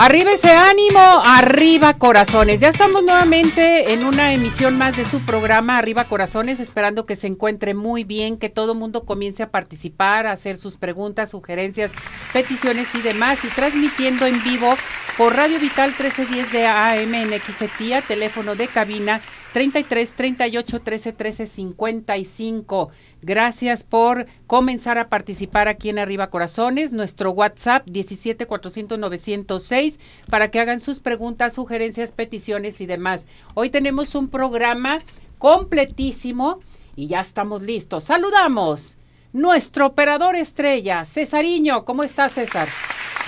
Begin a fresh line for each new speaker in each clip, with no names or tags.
Arriba ese ánimo, arriba corazones. Ya estamos nuevamente en una emisión más de su programa Arriba Corazones, esperando que se encuentre muy bien, que todo mundo comience a participar, a hacer sus preguntas, sugerencias, peticiones y demás, y transmitiendo en vivo por Radio Vital 1310 de AM en XETIA, teléfono de cabina 33 38 13 13 55. Gracias por comenzar a participar aquí en Arriba Corazones, nuestro WhatsApp 17 400 906 para que hagan sus preguntas, sugerencias, peticiones y demás. Hoy tenemos un programa completísimo y ya estamos listos. Saludamos nuestro operador estrella, Cesariño. ¿Cómo está César?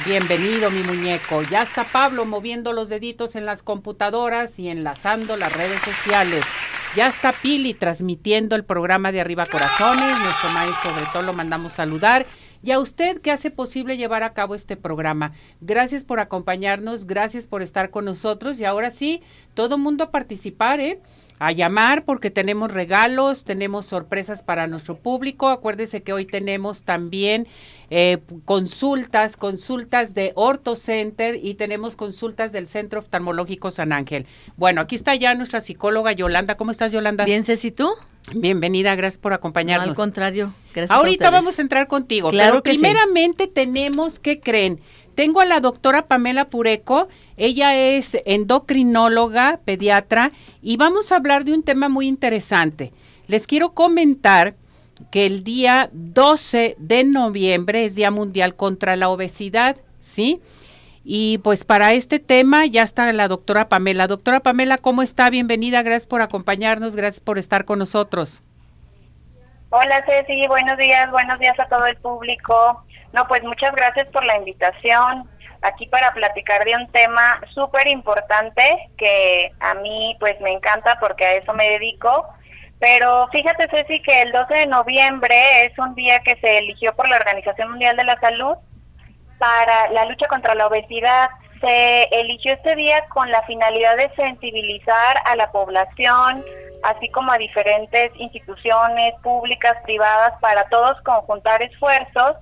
Bienvenido mi muñeco. Ya está Pablo moviendo los deditos en las computadoras y enlazando las redes sociales. Ya está Pili transmitiendo el programa de Arriba Corazones. Nuestro maestro Bretón lo mandamos saludar. Y a usted que hace posible llevar a cabo este programa. Gracias por acompañarnos, gracias por estar con nosotros. Y ahora sí, todo mundo a participar, ¿eh? A llamar porque tenemos regalos, tenemos sorpresas para nuestro público. Acuérdese que hoy tenemos también eh, consultas, consultas de Orto Center y tenemos consultas del Centro Oftalmológico San Ángel. Bueno, aquí está ya nuestra psicóloga Yolanda. ¿Cómo estás, Yolanda?
Bien, Ceci, ¿tú?
Bienvenida, gracias por acompañarnos.
al contrario, gracias.
Ahorita vamos a entrar contigo, claro pero primeramente tenemos, ¿qué creen? Tengo a la doctora Pamela Pureco, ella es endocrinóloga, pediatra, y vamos a hablar de un tema muy interesante. Les quiero comentar que el día 12 de noviembre es Día Mundial contra la Obesidad, ¿sí? Y pues para este tema ya está la doctora Pamela. Doctora Pamela, ¿cómo está? Bienvenida, gracias por acompañarnos, gracias por estar con nosotros.
Hola Ceci, buenos días, buenos días a todo el público. No, pues muchas gracias por la invitación aquí para platicar de un tema súper importante que a mí pues me encanta porque a eso me dedico. Pero fíjate Ceci que el 12 de noviembre es un día que se eligió por la Organización Mundial de la Salud para la lucha contra la obesidad. Se eligió este día con la finalidad de sensibilizar a la población, así como a diferentes instituciones públicas, privadas, para todos conjuntar esfuerzos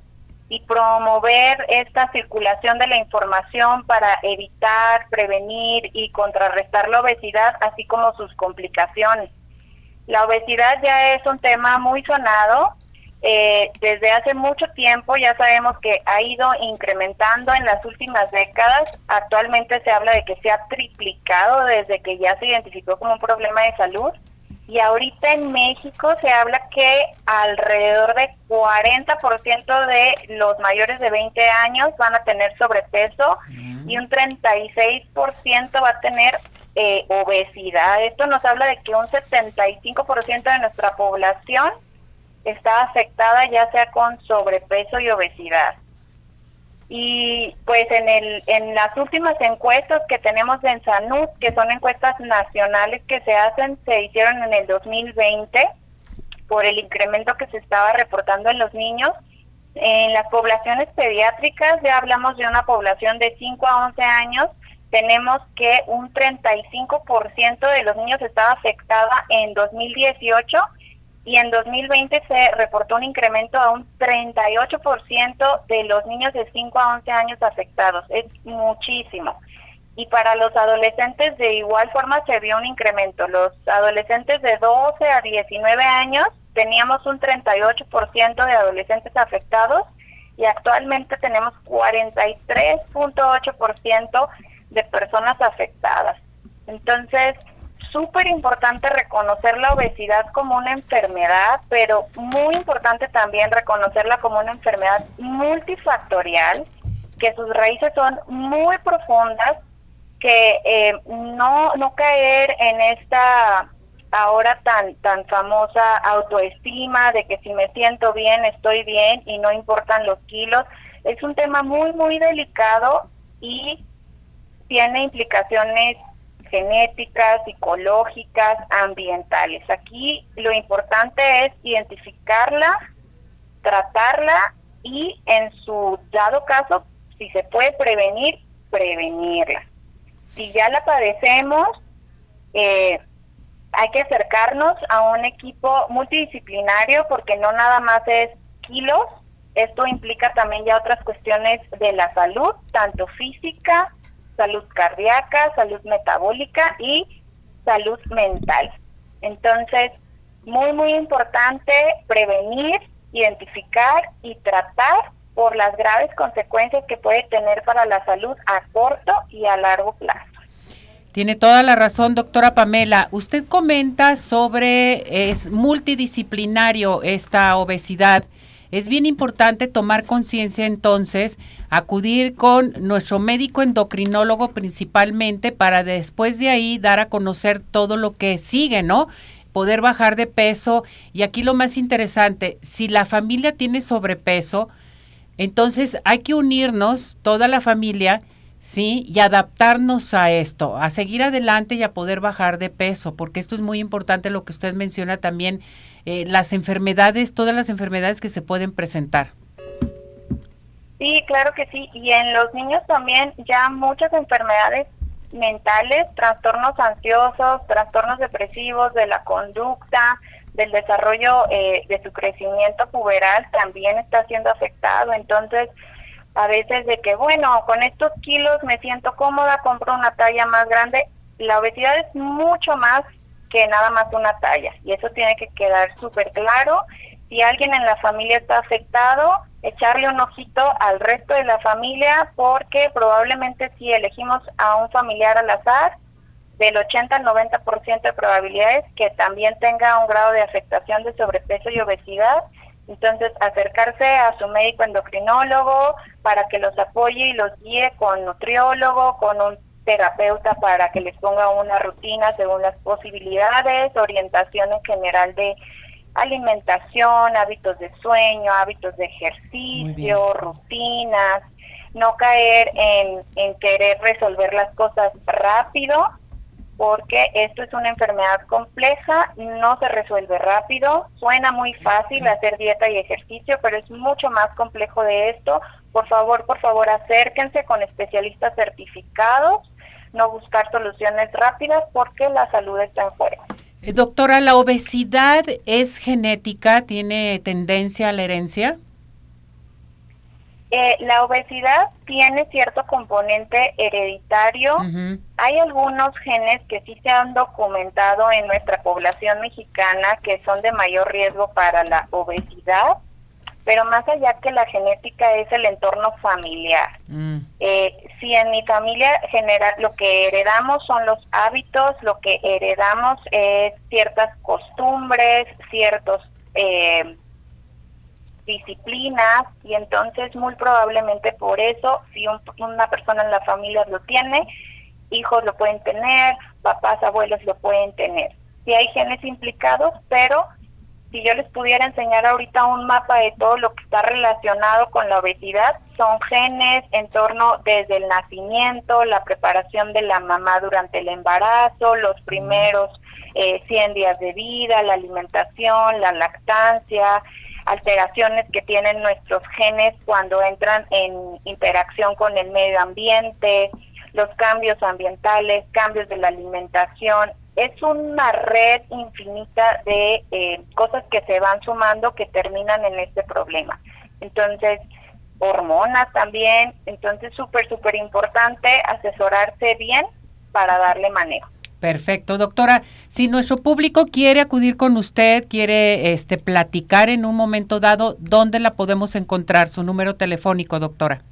y promover esta circulación de la información para evitar, prevenir y contrarrestar la obesidad, así como sus complicaciones. La obesidad ya es un tema muy sonado. Eh, desde hace mucho tiempo ya sabemos que ha ido incrementando en las últimas décadas. Actualmente se habla de que se ha triplicado desde que ya se identificó como un problema de salud. Y ahorita en México se habla que alrededor de 40% de los mayores de 20 años van a tener sobrepeso y un 36% va a tener eh, obesidad. Esto nos habla de que un 75% de nuestra población está afectada ya sea con sobrepeso y obesidad. Y pues en, el, en las últimas encuestas que tenemos en Sanud, que son encuestas nacionales que se hacen, se hicieron en el 2020 por el incremento que se estaba reportando en los niños. En las poblaciones pediátricas, ya hablamos de una población de 5 a 11 años, tenemos que un 35% de los niños estaba afectada en 2018 y en 2020 se reportó un incremento a un 38% de los niños de 5 a 11 años afectados. Es muchísimo. Y para los adolescentes de igual forma se vio un incremento. Los adolescentes de 12 a 19 años teníamos un 38% de adolescentes afectados y actualmente tenemos 43.8% de personas afectadas. Entonces, súper importante reconocer la obesidad como una enfermedad, pero muy importante también reconocerla como una enfermedad multifactorial, que sus raíces son muy profundas, que eh, no, no caer en esta ahora tan, tan famosa autoestima de que si me siento bien, estoy bien y no importan los kilos. Es un tema muy, muy delicado y tiene implicaciones genéticas, psicológicas, ambientales. Aquí lo importante es identificarla, tratarla y en su dado caso, si se puede prevenir, prevenirla. Si ya la padecemos, eh, hay que acercarnos a un equipo multidisciplinario porque no nada más es kilos, esto implica también ya otras cuestiones de la salud, tanto física, salud cardíaca, salud metabólica y salud mental. Entonces, muy, muy importante prevenir, identificar y tratar por las graves consecuencias que puede tener para la salud a corto y a largo plazo.
Tiene toda la razón, doctora Pamela. Usted comenta sobre es multidisciplinario esta obesidad. Es bien importante tomar conciencia entonces, acudir con nuestro médico endocrinólogo principalmente para después de ahí dar a conocer todo lo que sigue, ¿no? Poder bajar de peso. Y aquí lo más interesante, si la familia tiene sobrepeso, entonces hay que unirnos, toda la familia, ¿sí? Y adaptarnos a esto, a seguir adelante y a poder bajar de peso, porque esto es muy importante lo que usted menciona también eh, las enfermedades, todas las enfermedades que se pueden presentar.
Sí, claro que sí. Y en los niños también ya muchas enfermedades mentales, trastornos ansiosos, trastornos depresivos de la conducta, del desarrollo eh, de su crecimiento puberal también está siendo afectado. Entonces, a veces de que, bueno, con estos kilos me siento cómoda, compro una talla más grande. La obesidad es mucho más que nada más una talla. Y eso tiene que quedar súper claro. Si alguien en la familia está afectado, echarle un ojito al resto de la familia porque probablemente si elegimos a un familiar al azar, del 80 al 90% de probabilidades que también tenga un grado de afectación de sobrepeso y obesidad. Entonces, acercarse a su médico endocrinólogo para que los apoye y los guíe con nutriólogo, con un terapeuta para que les ponga una rutina según las posibilidades, orientación en general de alimentación, hábitos de sueño, hábitos de ejercicio, rutinas, no caer en, en querer resolver las cosas rápido, porque esto es una enfermedad compleja, no se resuelve rápido, suena muy fácil hacer dieta y ejercicio, pero es mucho más complejo de esto. Por favor, por favor, acérquense con especialistas certificados no buscar soluciones rápidas porque la salud está en juego.
Eh, doctora, ¿la obesidad es genética? ¿Tiene tendencia a la herencia?
Eh, la obesidad tiene cierto componente hereditario. Hay algunos genes que sí se han documentado en nuestra población mexicana que son de mayor riesgo para la obesidad pero más allá que la genética es el entorno familiar. Mm. Eh, si en mi familia general lo que heredamos son los hábitos, lo que heredamos es ciertas costumbres, ciertos eh, disciplinas y entonces muy probablemente por eso si una persona en la familia lo tiene, hijos lo pueden tener, papás, abuelos lo pueden tener. Si hay genes implicados, pero si yo les pudiera enseñar ahorita un mapa de todo lo que está relacionado con la obesidad, son genes en torno desde el nacimiento, la preparación de la mamá durante el embarazo, los primeros eh, 100 días de vida, la alimentación, la lactancia, alteraciones que tienen nuestros genes cuando entran en interacción con el medio ambiente, los cambios ambientales, cambios de la alimentación, es una red infinita de eh, cosas que se van sumando que terminan en este problema. Entonces, hormonas también, entonces súper, súper importante asesorarse bien para darle manejo.
Perfecto, doctora. Si nuestro público quiere acudir con usted, quiere este platicar en un momento dado, ¿dónde la podemos encontrar? Su número telefónico, doctora.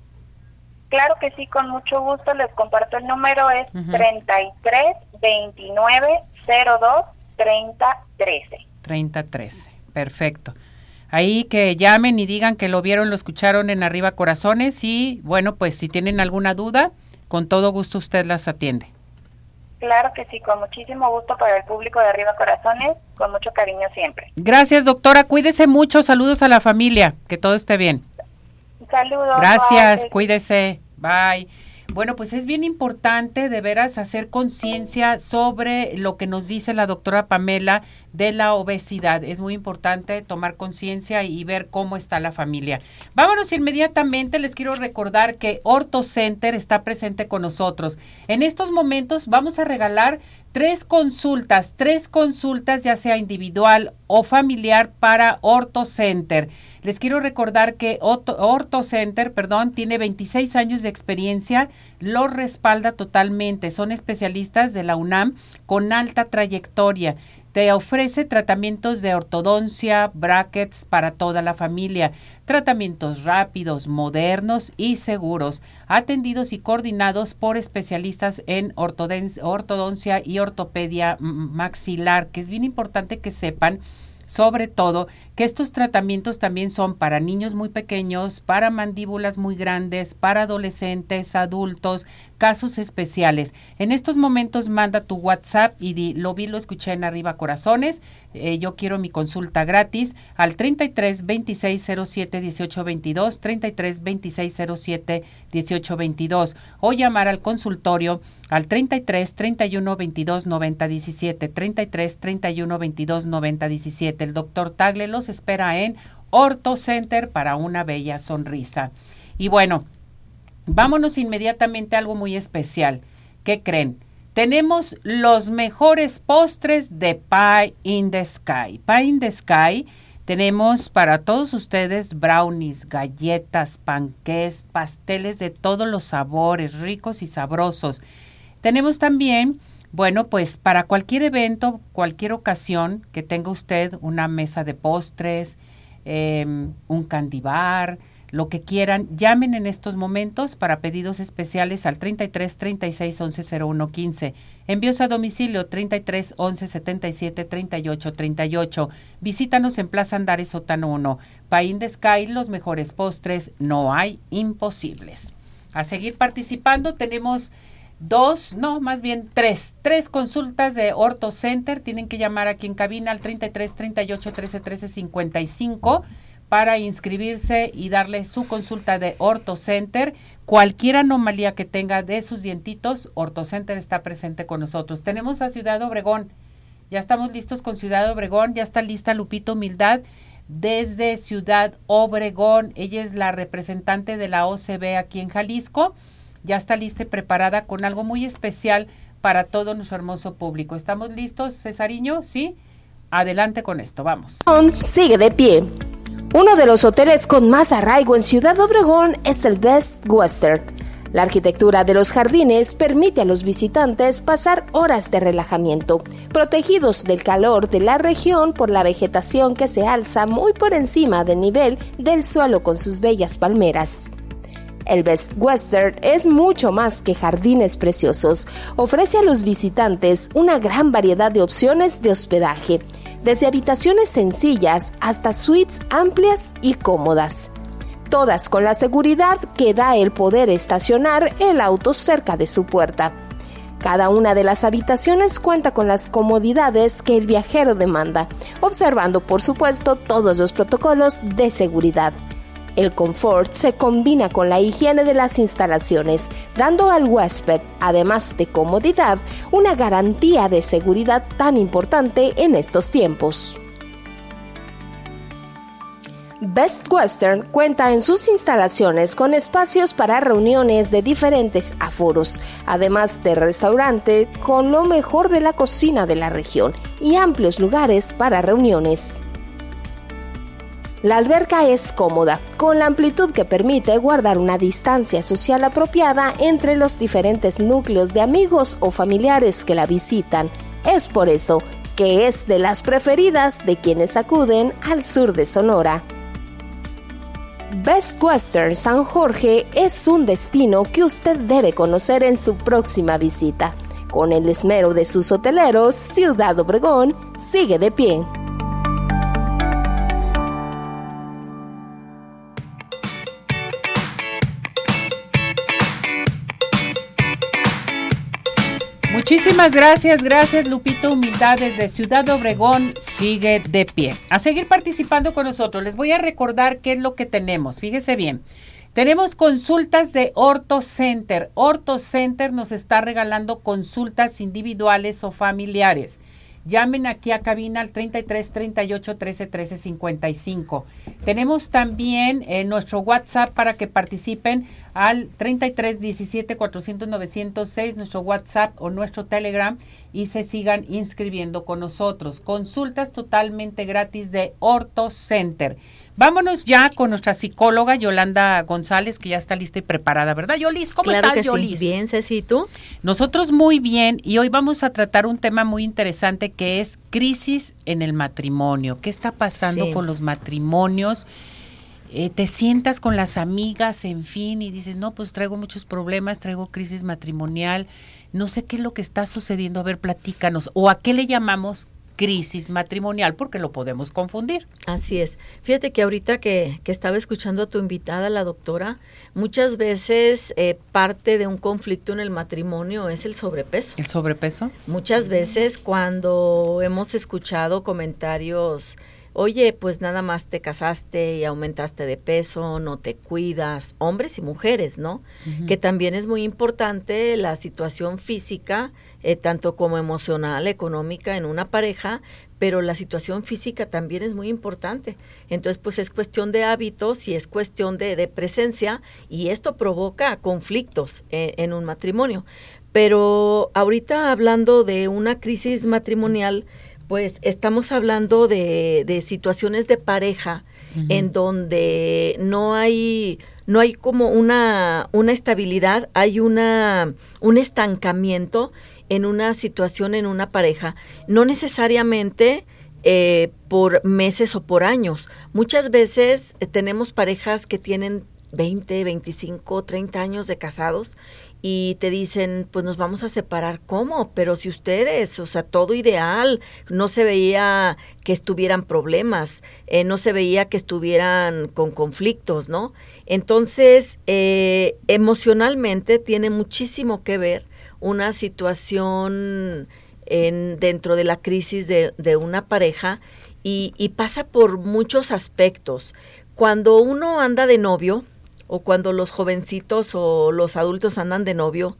Claro que sí, con mucho gusto les comparto el número, es 33 29 02 30 13.
30 13, perfecto. Ahí que llamen y digan que lo vieron, lo escucharon en Arriba Corazones y bueno, pues si tienen alguna duda, con todo gusto usted las atiende.
Claro que sí, con muchísimo gusto para el público de Arriba Corazones, con mucho cariño siempre.
Gracias, doctora. Cuídese mucho. Saludos a la familia. Que todo esté bien.
Saludos.
Gracias. Cuídese. Bye. Bueno, pues es bien importante de veras hacer conciencia sobre lo que nos dice la doctora Pamela de la obesidad. Es muy importante tomar conciencia y ver cómo está la familia. Vámonos inmediatamente. Les quiero recordar que Orto Center está presente con nosotros. En estos momentos vamos a regalar tres consultas, tres consultas ya sea individual o familiar para Orto Center. Les quiero recordar que Orto Center, perdón, tiene 26 años de experiencia, lo respalda totalmente. Son especialistas de la UNAM con alta trayectoria. Te ofrece tratamientos de ortodoncia, brackets para toda la familia, tratamientos rápidos, modernos y seguros, atendidos y coordinados por especialistas en ortodoncia y ortopedia maxilar, que es bien importante que sepan sobre todo que estos tratamientos también son para niños muy pequeños, para mandíbulas muy grandes, para adolescentes, adultos, casos especiales. En estos momentos manda tu WhatsApp y di, lo vi, lo escuché en arriba corazones, eh, yo quiero mi consulta gratis al 33 26 07 18 22, 33 26 07 18 22 o llamar al consultorio al 33 31 22 90 17, 33 31 22 90 17. El doctor Tagle los espera en Orto Center para una bella sonrisa. Y bueno, vámonos inmediatamente a algo muy especial. ¿Qué creen? Tenemos los mejores postres de Pie in the Sky. Pie in the Sky tenemos para todos ustedes brownies, galletas, panqués, pasteles de todos los sabores, ricos y sabrosos. Tenemos también, bueno, pues para cualquier evento, cualquier ocasión que tenga usted una mesa de postres, em, un candibar, lo que quieran, llamen en estos momentos para pedidos especiales al 33 36 11 01 15. Envíos a domicilio 33 11 77 38 38. Visítanos en Plaza Andares Sotano 1. Paín de los mejores postres, no hay imposibles. A seguir participando tenemos dos, no, más bien tres, tres consultas de Orto Center. Tienen que llamar aquí en cabina al 33 38 13 13 55 para inscribirse y darle su consulta de Orto Center. Cualquier anomalía que tenga de sus dientitos, Orto Center está presente con nosotros. Tenemos a Ciudad Obregón. Ya estamos listos con Ciudad Obregón. Ya está lista Lupito Humildad desde Ciudad Obregón. Ella es la representante de la OCB aquí en Jalisco ya está lista y preparada con algo muy especial para todo nuestro hermoso público. ¿Estamos listos, Cesariño? ¿Sí? Adelante con esto, vamos.
Sigue de pie. Uno de los hoteles con más arraigo en Ciudad Obregón es el Best Western. La arquitectura de los jardines permite a los visitantes pasar horas de relajamiento, protegidos del calor de la región por la vegetación que se alza muy por encima del nivel del suelo con sus bellas palmeras. El Best Western es mucho más que jardines preciosos. Ofrece a los visitantes una gran variedad de opciones de hospedaje, desde habitaciones sencillas hasta suites amplias y cómodas. Todas con la seguridad que da el poder estacionar el auto cerca de su puerta. Cada una de las habitaciones cuenta con las comodidades que el viajero demanda, observando por supuesto todos los protocolos de seguridad. El confort se combina con la higiene de las instalaciones, dando al huésped, además de comodidad, una garantía de seguridad tan importante en estos tiempos. Best Western cuenta en sus instalaciones con espacios para reuniones de diferentes aforos, además de restaurante con lo mejor de la cocina de la región y amplios lugares para reuniones. La alberca es cómoda, con la amplitud que permite guardar una distancia social apropiada entre los diferentes núcleos de amigos o familiares que la visitan. Es por eso que es de las preferidas de quienes acuden al sur de Sonora. Best Western San Jorge es un destino que usted debe conocer en su próxima visita. Con el esmero de sus hoteleros, Ciudad Obregón sigue de pie.
Muchísimas gracias, gracias Lupito Humildad desde Ciudad Obregón, sigue de pie. A seguir participando con nosotros, les voy a recordar qué es lo que tenemos, fíjese bien. Tenemos consultas de Orto Center. Orto Center nos está regalando consultas individuales o familiares. Llamen aquí a cabina al 33 38 13 13 55. Tenemos también eh, nuestro WhatsApp para que participen al 33 17 400 906, nuestro WhatsApp o nuestro Telegram y se sigan inscribiendo con nosotros. Consultas totalmente gratis de Orto Center. Vámonos ya con nuestra psicóloga Yolanda González, que ya está lista y preparada, ¿verdad, Yolis? ¿Cómo
claro
estás,
que
Yolis?
Sí. Bien, Ceci, ¿tú?
Nosotros muy bien, y hoy vamos a tratar un tema muy interesante que es crisis en el matrimonio. ¿Qué está pasando
Sí.
con los matrimonios? Eh, te sientas con las amigas, en fin, y dices, no, pues traigo muchos problemas, traigo crisis matrimonial, no sé qué es lo que está sucediendo, a ver, platícanos, o a qué le llamamos crisis matrimonial, porque lo podemos confundir.
Así es. Fíjate que ahorita que, que estaba escuchando a tu invitada, la doctora, muchas veces eh, parte de un conflicto en el matrimonio es el sobrepeso.
¿El sobrepeso?
Muchas veces cuando hemos escuchado comentarios, oye, pues nada más te casaste y aumentaste de peso, no te cuidas, hombres y mujeres, ¿no? Que también es muy importante la situación física, eh, tanto como emocional, económica en una pareja, pero la situación física también es muy importante. Entonces, pues es cuestión de hábitos y es cuestión de, de presencia y esto provoca conflictos eh, en un matrimonio. Pero ahorita hablando de una crisis matrimonial, pues estamos hablando de, de situaciones de pareja en donde no hay no hay como una, una estabilidad, hay una, un estancamiento en una situación, en una pareja. No necesariamente eh, por meses o por años. Muchas veces eh, tenemos parejas que tienen 20, 25, 30 años de casados y te dicen, pues nos vamos a separar. ¿Cómo? Pero si ustedes, o sea, todo ideal, no se veía que estuvieran problemas, eh, no se veía que estuvieran con conflictos, ¿no? Entonces, eh, emocionalmente tiene muchísimo que ver una situación en, dentro de la crisis de, una pareja y pasa por muchos aspectos. Cuando uno anda de novio, o cuando los jovencitos o los adultos andan de novio,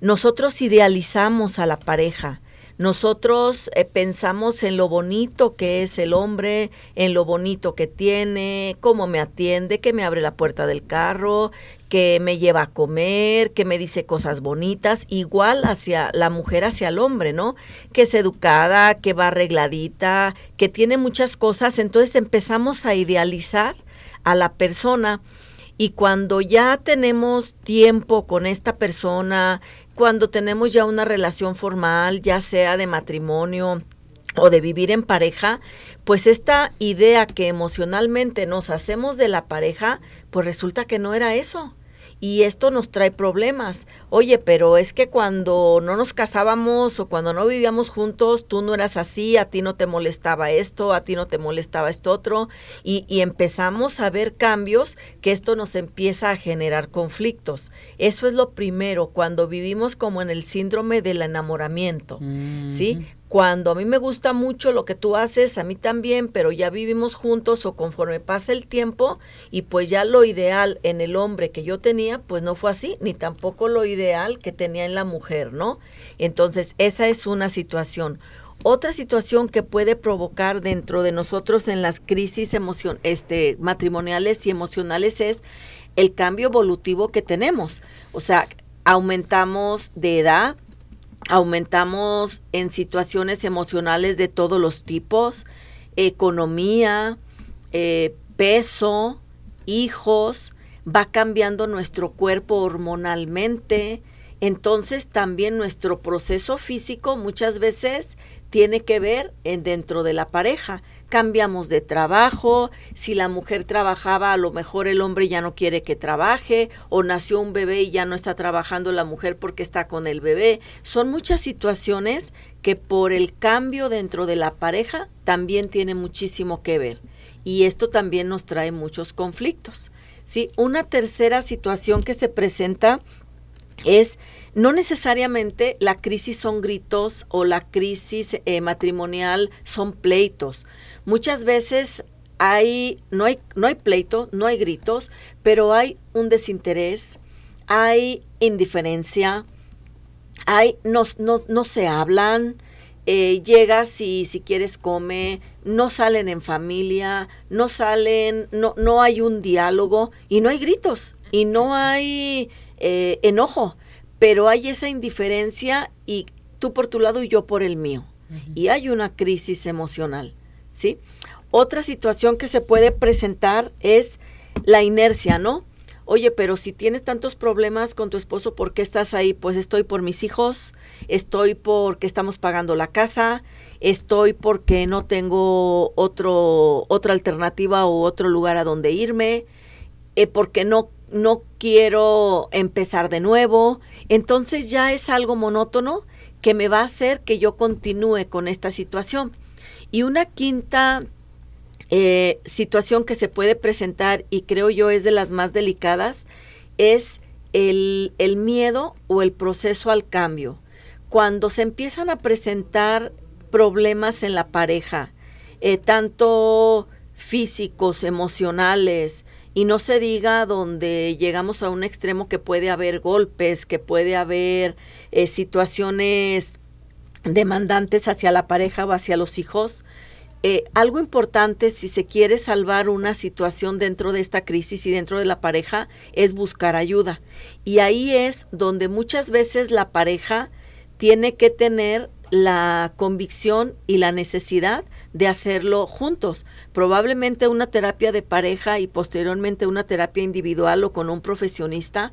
nosotros idealizamos a la pareja. Nosotros eh, pensamos en lo bonito que es el hombre, en lo bonito que tiene, cómo me atiende, que me abre la puerta del carro, que me lleva a comer, que me dice cosas bonitas, igual hacia la mujer hacia el hombre, ¿no? Que es educada, que va arregladita, que tiene muchas cosas, entonces empezamos a idealizar a la persona y cuando ya tenemos tiempo con esta persona, cuando tenemos ya una relación formal, ya sea de matrimonio o de vivir en pareja, pues esta idea que emocionalmente nos hacemos de la pareja, pues resulta que no era eso. Y esto nos trae problemas. Oye, pero es que cuando no nos casábamos o cuando no vivíamos juntos, tú no eras así, a ti no te molestaba esto, a ti no te molestaba esto otro, y, y empezamos a ver cambios que esto nos empieza a generar conflictos. Eso es lo primero, cuando vivimos como en el síndrome del enamoramiento, ¿sí? Cuando a mí me gusta mucho lo que tú haces, a mí también, pero ya vivimos juntos o conforme pasa el tiempo y pues ya lo ideal en el hombre que yo tenía, pues no fue así, ni tampoco lo ideal que tenía en la mujer, ¿no? Entonces, esa es una situación. Otra situación que puede provocar dentro de nosotros en las crisis emocion este, matrimoniales y emocionales es el cambio evolutivo que tenemos. O sea, aumentamos de edad, aumentamos en situaciones emocionales de todos los tipos, economía, eh, peso, hijos, va cambiando nuestro cuerpo hormonalmente, entonces también nuestro proceso físico muchas veces tiene que ver en dentro de la pareja. Cambiamos de trabajo, si la mujer trabajaba, a lo mejor el hombre ya no quiere que trabaje, o nació un bebé y ya no está trabajando la mujer porque está con el bebé. Son muchas situaciones que por el cambio dentro de la pareja también tiene muchísimo que ver. Y esto también nos trae muchos conflictos. ¿sí? Una tercera situación que se presenta es no necesariamente la crisis son gritos o la crisis eh, matrimonial son pleitos. Muchas veces hay, no hay, no hay pleito, no hay gritos, pero hay un desinterés, hay indiferencia, hay, no, no, no se hablan, eh, llegas y si quieres come, no salen en familia, no salen, no, no hay un diálogo y no hay gritos y no hay eh, enojo, pero hay esa indiferencia y tú por tu lado y yo por el mío. Y hay una crisis emocional, ¿sí? Otra situación que se puede presentar es la inercia, ¿no? Oye, pero si tienes tantos problemas con tu esposo, ¿por qué estás ahí? Pues estoy por mis hijos, estoy porque estamos pagando la casa, estoy porque no tengo otro, otra alternativa o otro lugar a donde irme, eh, porque no, no quiero empezar de nuevo. Entonces ya es algo monótono que me va a hacer que yo continúe con esta situación. Y una quinta eh, situación que se puede presentar y creo yo es de las más delicadas es el, miedo o el proceso al cambio. Cuando se empiezan a presentar problemas en la pareja, eh, tanto físicos, emocionales, y no se diga donde llegamos a un extremo que puede haber golpes, que puede haber eh, situaciones demandantes hacia la pareja o hacia los hijos, eh, algo importante si se quiere salvar una situación dentro de esta crisis y dentro de la pareja es buscar ayuda. Y ahí es donde muchas veces la pareja tiene que tener la convicción y la necesidad de hacerlo juntos. Probablemente una terapia de pareja y posteriormente una terapia individual o con un profesionista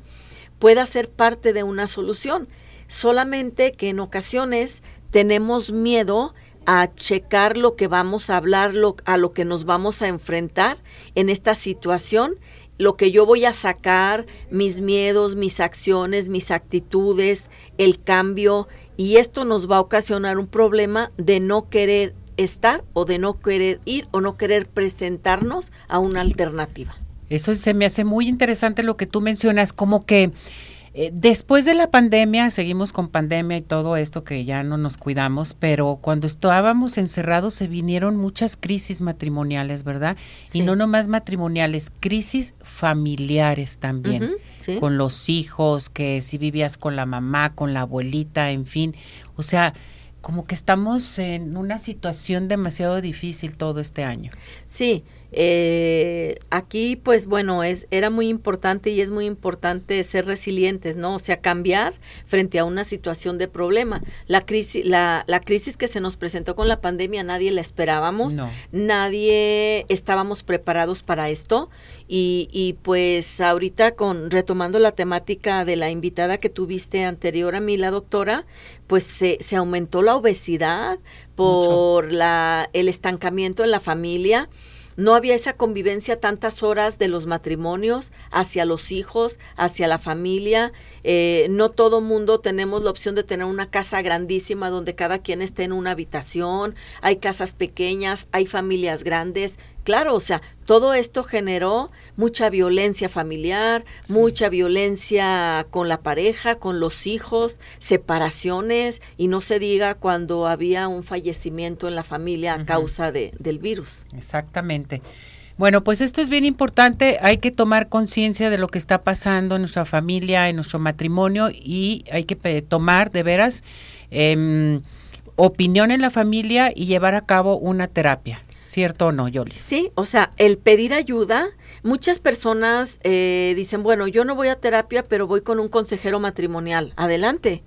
pueda ser parte de una solución. Solamente que en ocasiones tenemos miedo a checar lo que vamos a hablar, a lo que nos vamos a enfrentar en esta situación, lo que yo voy a sacar, mis miedos, mis acciones, mis actitudes, el cambio, y esto nos va a ocasionar un problema de no querer estar o de no querer ir o no querer presentarnos a una alternativa.
Eso se me hace muy interesante lo que tú mencionas, como que eh, después de la pandemia, seguimos con pandemia y todo esto que ya no nos cuidamos, pero cuando estábamos encerrados se vinieron muchas crisis matrimoniales, ¿verdad? Y no nomás matrimoniales, crisis familiares también, con los hijos, que si vivías con la mamá, con la abuelita, en fin, o sea, como que estamos en una situación demasiado difícil todo este año.
Sí, eh, aquí, pues bueno, es, era muy importante y es muy importante ser resilientes, ¿no? O sea, cambiar frente a una situación de problema. La crisis, la, la crisis que se nos presentó con la pandemia, nadie la esperábamos, nadie estábamos preparados para esto. Y, y pues ahorita con retomando la temática de la invitada que tuviste anterior a mí, la doctora, pues se, se aumentó la obesidad por la, el estancamiento en la familia no había esa convivencia tantas horas de los matrimonios hacia los hijos, hacia la familia. Eh, no todo mundo tenemos la opción de tener una casa grandísima donde cada quien esté en una habitación. Hay casas pequeñas, hay familias grandes. Claro, o sea, todo esto generó mucha violencia familiar, mucha violencia con la pareja, con los hijos, separaciones y no se diga cuando había un fallecimiento en la familia a causa de, del virus.
Exactamente. Bueno, pues esto es bien importante, hay que tomar conciencia de lo que está pasando en nuestra familia, en nuestro matrimonio y hay que tomar de veras em, opinión en la familia y llevar a cabo una terapia. ¿Cierto o no, Yoli?
Sí, o sea, el pedir ayuda, muchas personas eh, dicen, bueno, yo no voy a terapia, pero voy con un consejero matrimonial. Adelante.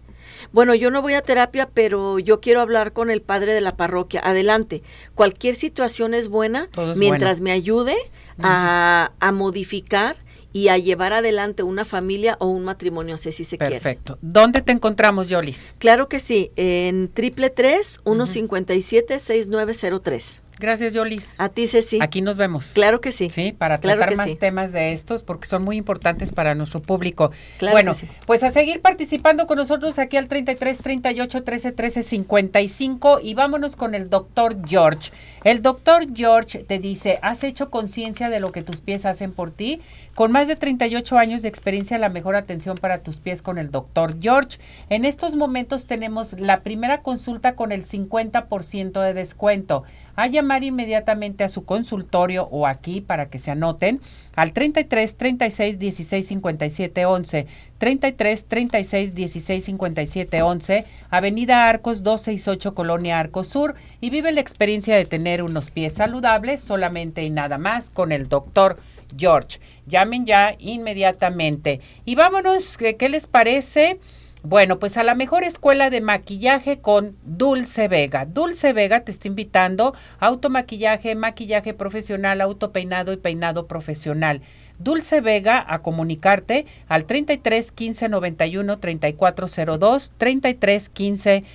Bueno, yo no voy a terapia, pero yo quiero hablar con el padre de la parroquia. Adelante. Cualquier situación es buena mientras me ayude a, a, modificar y a llevar adelante una familia o un matrimonio, sé si se quiere.
Perfecto. ¿Dónde te encontramos, Yolis?
Claro que sí, en triple tres uno cincuenta y siete seis nueve cero tres.
Gracias, Yolis.
A ti, Ceci.
Aquí nos vemos.
Claro que sí.
Sí, para tratar más temas de estos, porque son muy importantes para nuestro público. Claro bueno, pues a seguir participando con nosotros aquí al 33 38 13 13 55 y vámonos con el doctor George. El doctor George te dice, ¿has hecho conciencia de lo que tus pies hacen por ti? Con más de 38 años de experiencia, la mejor atención para tus pies con el doctor George. En estos momentos tenemos la primera consulta con el 50% de descuento. A llamar inmediatamente a su consultorio o aquí para que se anoten al 33 36 16 57 11, 33 36 16 57 11, Avenida Arcos 268 Colonia Arcos Sur y vive la experiencia de tener unos pies saludables solamente y nada más con el doctor George. Llamen ya inmediatamente. Y vámonos, ¿qué les parece? Bueno, pues a la mejor escuela de maquillaje con Dulce Vega. Dulce Vega te está invitando a automaquillaje, maquillaje profesional, autopeinado y peinado profesional. Dulce Vega a comunicarte al 33 15 91 3402 33 15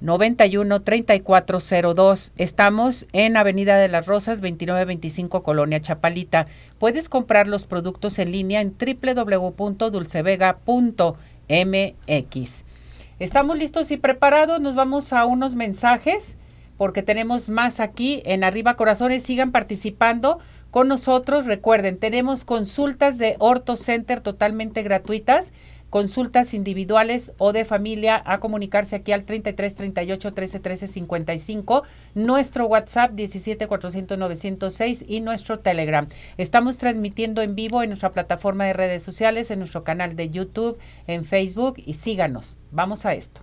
91 3402. Estamos en Avenida de las Rosas 2925 Colonia Chapalita. Puedes comprar los productos en línea en www.dulcevega.com MX. Estamos listos y preparados, nos vamos a unos mensajes porque tenemos más aquí en Arriba Corazones, sigan participando con nosotros. Recuerden, tenemos consultas de Orto Center totalmente gratuitas consultas individuales o de familia a comunicarse aquí al 33 38 13 13 55, nuestro WhatsApp 17 400 906 y nuestro Telegram. Estamos transmitiendo en vivo en nuestra plataforma de redes sociales, en nuestro canal de YouTube, en Facebook y síganos. Vamos a esto.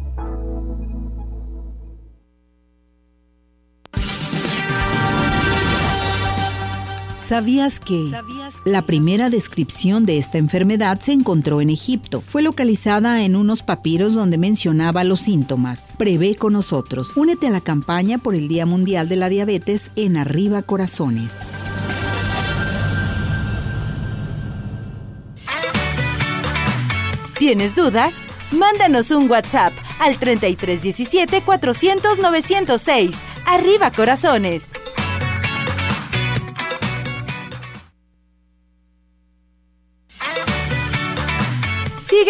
¿Sabías que la primera descripción de esta enfermedad se encontró en Egipto? Fue localizada en unos papiros donde mencionaba los síntomas. Prevé con nosotros. Únete a la campaña por el Día Mundial de la Diabetes en Arriba Corazones.
¿Tienes dudas? Mándanos un WhatsApp al 3317 400 906. Arriba Corazones.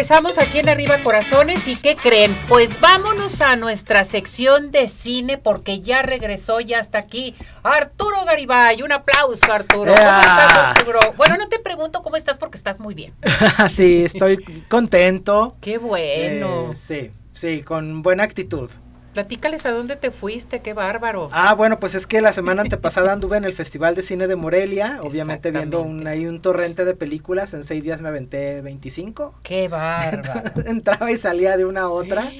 Regresamos, aquí en Arriba Corazones y ¿qué creen? Pues vámonos a nuestra sección de cine porque ya regresó, ya está aquí Arturo Garibay. Un aplauso, Arturo. ¿Cómo estás, Arturo? Bueno, no te pregunto cómo estás porque estás muy bien.
sí, estoy contento.
Qué bueno.
Eh, sí, sí, con buena actitud.
Platícales a dónde te fuiste, qué bárbaro.
Ah, bueno, pues es que la semana antepasada anduve en el Festival de Cine de Morelia, obviamente viendo un, ahí un torrente de películas, en seis días me aventé 25.
Qué bárbaro.
Entraba y salía de una a otra,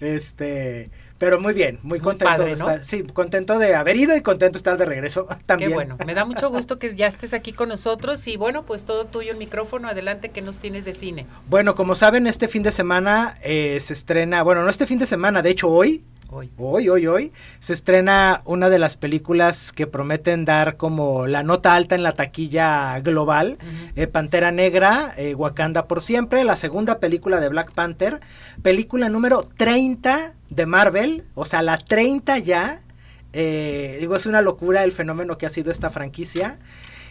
este, Pero muy bien, muy, contento de estar. Sí, contento de haber ido y contento de estar de regreso también.
Qué bueno, me da mucho gusto que ya estés aquí con nosotros y bueno, pues todo tuyo el micrófono, adelante que nos tienes de cine.
Bueno, como saben, este fin de semana eh, se estrena, bueno, no este fin de semana, de hecho hoy,
Hoy.
Hoy, hoy, hoy, se estrena una de las películas que prometen dar como la nota alta en la taquilla global, eh, Pantera Negra, eh, Wakanda por siempre, la segunda película de Black Panther, película número 30 de Marvel, o sea, la 30 ya, eh, digo, es una locura el fenómeno que ha sido esta franquicia.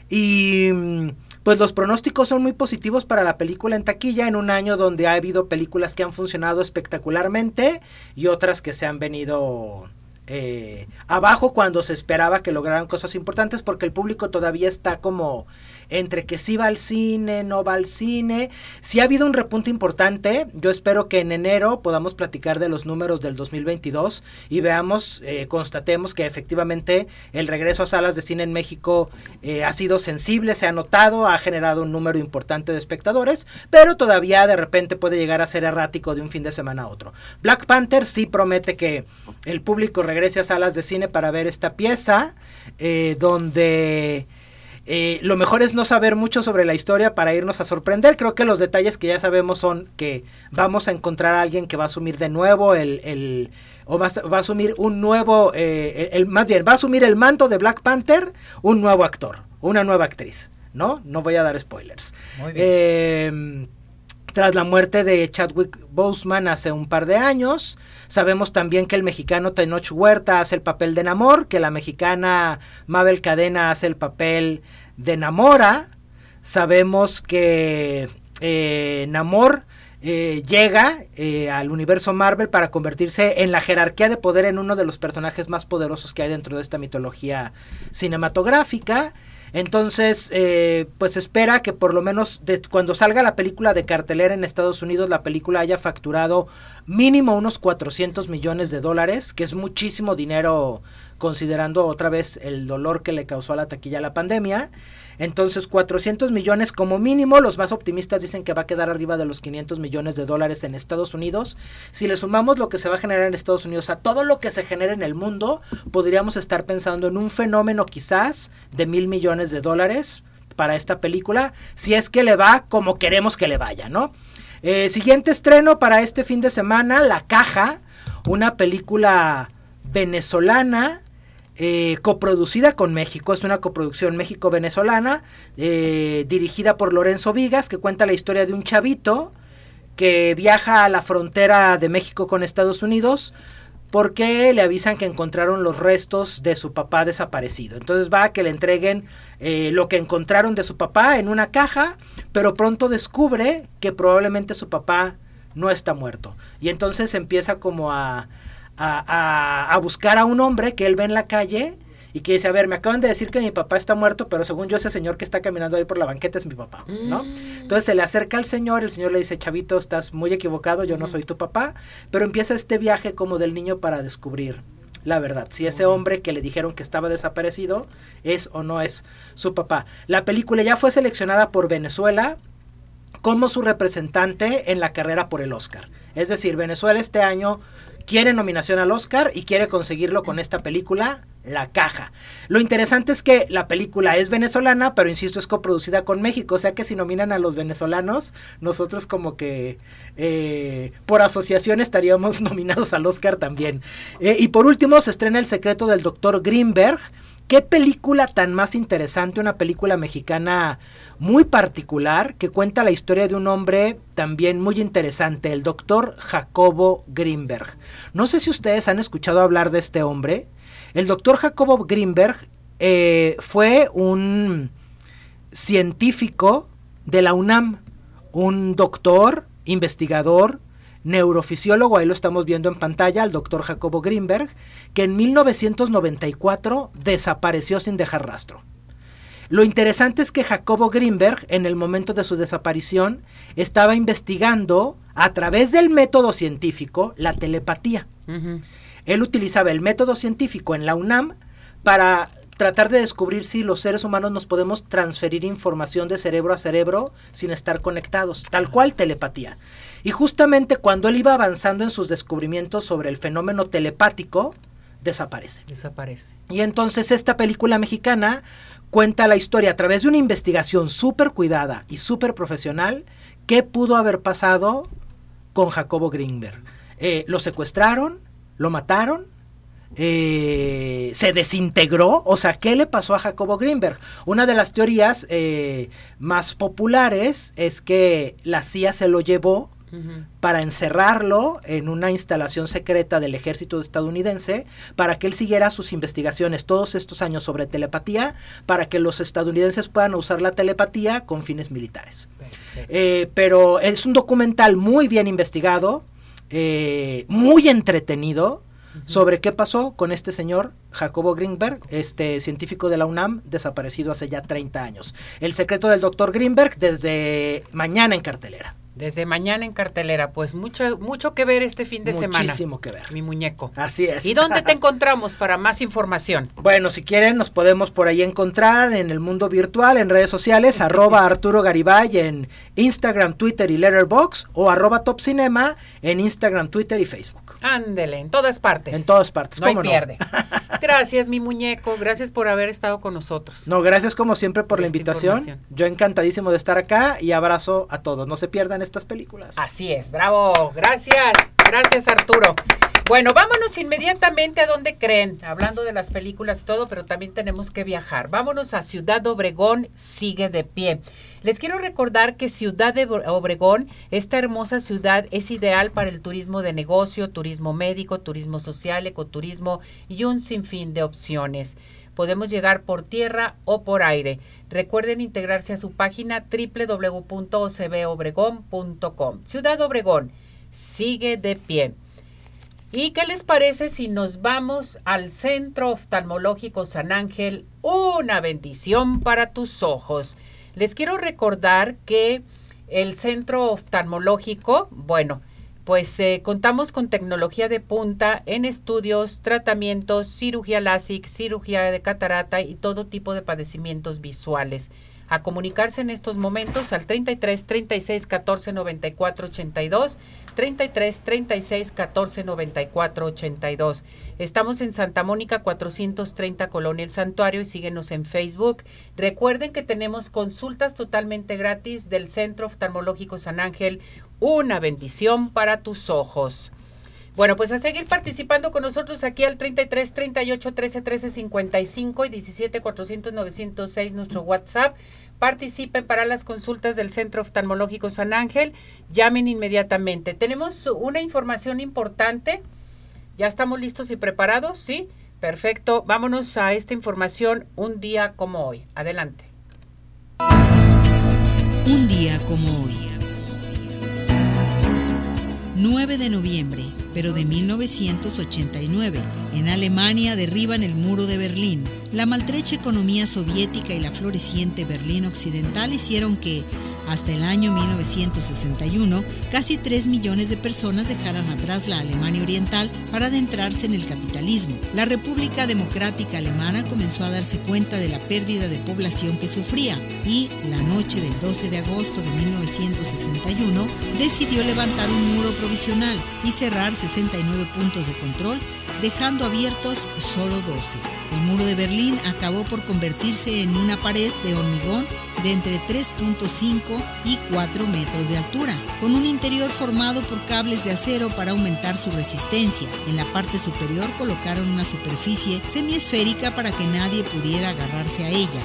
Y mm, pues los pronósticos son muy positivos para la película en taquilla en un año donde ha habido películas que han funcionado espectacularmente y otras que se han venido eh, abajo cuando se esperaba que lograran cosas importantes porque el público todavía está como entre que sí va al cine, no va al cine. Si ha habido un repunte importante. Yo espero que en enero podamos platicar de los números del 2022 y veamos, eh, constatemos que efectivamente el regreso a salas de cine en México eh, ha sido sensible, se ha notado, ha generado un número importante de espectadores, pero todavía de repente puede llegar a ser errático de un fin de semana a otro. Black Panther sí promete que el público regrese a salas de cine para ver esta pieza, eh, donde eh, lo mejor es no saber mucho sobre la historia para irnos a sorprender. Creo que los detalles que ya sabemos son que vamos a encontrar a alguien que va a asumir de nuevo el, el o va, a asumir un nuevo, eh, el, más bien, va a asumir el manto de Black Panther un nuevo actor, una nueva actriz, ¿no? No voy a dar spoilers. Eh, tras la muerte de Chadwick Boseman hace un par de años, sabemos también que el mexicano Tenoch Huerta hace el papel de Namor, que la mexicana Mabel Cadena hace el papel de Namora. Sabemos que eh, Namor eh, llega eh, al universo Marvel para convertirse en la jerarquía de poder en uno de los personajes más poderosos que hay dentro de esta mitología cinematográfica. Entonces, eh, pues espera que por lo menos cuando salga la película de cartelera en Estados Unidos, la película haya facturado mínimo unos 400 millones de dólares, que es muchísimo dinero considerando otra vez el dolor que le causó a la taquilla la pandemia. Entonces, 400 millones como mínimo, los más optimistas dicen que va a quedar arriba de los 500 millones de dólares en Estados Unidos. Si le sumamos lo que se va a generar en Estados Unidos a todo lo que se genera en el mundo, podríamos estar pensando en un fenómeno quizás de mil millones de dólares para esta película, si es que le va como queremos que le vaya, ¿no? Eh, siguiente estreno para este fin de semana, La Caja, una película venezolana eh, coproducida con México, es una coproducción México-venezolana, eh, dirigida por Lorenzo Vigas, que cuenta la historia de un chavito que viaja a la frontera de México con Estados Unidos porque le avisan que encontraron los restos de su papá desaparecido. Entonces va a que le entreguen eh, lo que encontraron de su papá en una caja, pero pronto descubre que probablemente su papá no está muerto. Y entonces empieza como a, a, buscar a un hombre que él ve en la calle y que dice, a ver, me acaban de decir que mi papá está muerto, pero según yo ese señor que está caminando ahí por la banqueta es mi papá, ¿no? Mm. Entonces se le acerca al señor, el señor le dice, chavito, estás muy equivocado, yo no soy tu papá, pero empieza este viaje como del niño para descubrir la verdad, si ese hombre que le dijeron que estaba desaparecido es o no es su papá. La película ya fue seleccionada por Venezuela como su representante en la carrera por el Oscar. Es decir, Venezuela este año quiere nominación al Oscar y quiere conseguirlo con esta película, La Caja. Lo interesante es que la película es venezolana, pero insisto, es coproducida con México, o sea que si nominan a los venezolanos, nosotros como que eh, por asociación estaríamos nominados al Oscar también. Eh, y por último, se estrena El secreto del doctor Greenberg. ¿Qué película tan más interesante? Una película mexicana muy particular que cuenta la historia de un hombre también muy interesante, el doctor Jacobo Greenberg. No sé si ustedes han escuchado hablar de este hombre. El doctor Jacobo Greenberg eh, fue un científico de la UNAM, un doctor, investigador, neurofisiólogo, ahí lo estamos viendo en pantalla, el doctor Jacobo Greenberg, que en 1994 desapareció sin dejar rastro. Lo interesante es que Jacobo Greenberg, en el momento de su desaparición, estaba investigando a través del método científico la telepatía. Él utilizaba el método científico en la UNAM para tratar de descubrir si los seres humanos nos podemos transferir información de cerebro a cerebro sin estar conectados, tal cual telepatía. Y justamente cuando él iba avanzando en sus descubrimientos sobre el fenómeno telepático, desaparece.
Desaparece.
Y entonces esta película mexicana cuenta la historia a través de una investigación súper cuidada y súper profesional qué pudo haber pasado con Jacobo Greenberg. Eh, lo secuestraron, lo mataron, eh, se desintegró. O sea, ¿qué le pasó a Jacobo Greenberg? Una de las teorías eh, más populares es que la CIA se lo llevó para encerrarlo en una instalación secreta del ejército estadounidense para que él siguiera sus investigaciones todos estos años sobre telepatía, para que los estadounidenses puedan usar la telepatía con fines militares. Eh, pero es un documental muy bien investigado, muy entretenido, sobre qué pasó con este señor Jacobo Greenberg, este científico de la UNAM, desaparecido hace ya 30 años. El secreto del doctor Greenberg desde mañana en cartelera.
Desde mañana en cartelera, pues mucho, mucho que ver este fin de semana.
Muchísimo que ver.
Mi muñeco.
Así es.
¿Y dónde te encontramos para más información?
Bueno, si quieren, nos podemos por ahí encontrar en el mundo virtual, en redes sociales, arroba Arturo Garibay en Instagram, Twitter y Letterboxd, o arroba Top Cinema en Instagram, Twitter y Facebook.
Ándele, en todas partes.
En todas partes,
no hay pierde. Gracias, mi muñeco. Gracias por haber estado con nosotros.
No, gracias como siempre por, la invitación. Yo encantadísimo de estar acá y abrazo a todos. No se pierdan estas películas.
Así es, bravo. Gracias. Gracias, Arturo. Bueno, vámonos inmediatamente a donde creen, hablando de las películas y todo, pero también tenemos que viajar. Vámonos a Ciudad Obregón, sigue de pie. Les quiero recordar que Ciudad de Obregón, esta hermosa ciudad, es ideal para el turismo de negocio, turismo médico, turismo social, ecoturismo y un sinfín de opciones. Podemos llegar por tierra o por aire. Recuerden integrarse a su página www.ocbobregón.com. Ciudad Obregón, sigue de pie. ¿Y qué les parece si nos vamos al Centro Oftalmológico San Ángel? Una bendición para tus ojos. Les quiero recordar que el Centro Oftalmológico, bueno, pues eh, contamos con tecnología de punta en estudios, tratamientos, cirugía LASIK, cirugía de catarata y todo tipo de padecimientos visuales a comunicarse en estos momentos al 33 36 14 94 82 33 36 14 94 82. Estamos en Santa Mónica 430 Colonia El Santuario y síguenos en Facebook. Recuerden que tenemos consultas totalmente gratis del Centro Oftalmológico San Ángel. Una bendición para tus ojos. Bueno, pues a seguir participando con nosotros aquí al 33 38 13 13 55 y 17 400 906 nuestro WhatsApp. Participen para las consultas del Centro Oftalmológico San Ángel. Llamen inmediatamente. Tenemos una información importante. ¿Ya estamos listos y preparados? Sí. Perfecto. Vámonos a esta información un día como hoy. Adelante.
Un día como hoy. 9 de noviembre, pero de 1989, en Alemania derriban el muro de Berlín. La maltrecha economía soviética y la floreciente Berlín Occidental hicieron que, hasta el año 1961, casi 3 millones de personas dejaran atrás la Alemania Oriental para adentrarse en el capitalismo. La República Democrática Alemana comenzó a darse cuenta de la pérdida de población que sufría y, la noche del 12 de agosto de 1961, decidió levantar un muro provisional y cerrar 69 puntos de control, dejando abiertos solo 12. El muro de Berlín acabó por convertirse en una pared de hormigón de entre 3.5 y 4 metros de altura, con un interior formado por cables de acero para aumentar su resistencia. En la parte superior colocaron una superficie semiesférica para que nadie pudiera agarrarse a ella.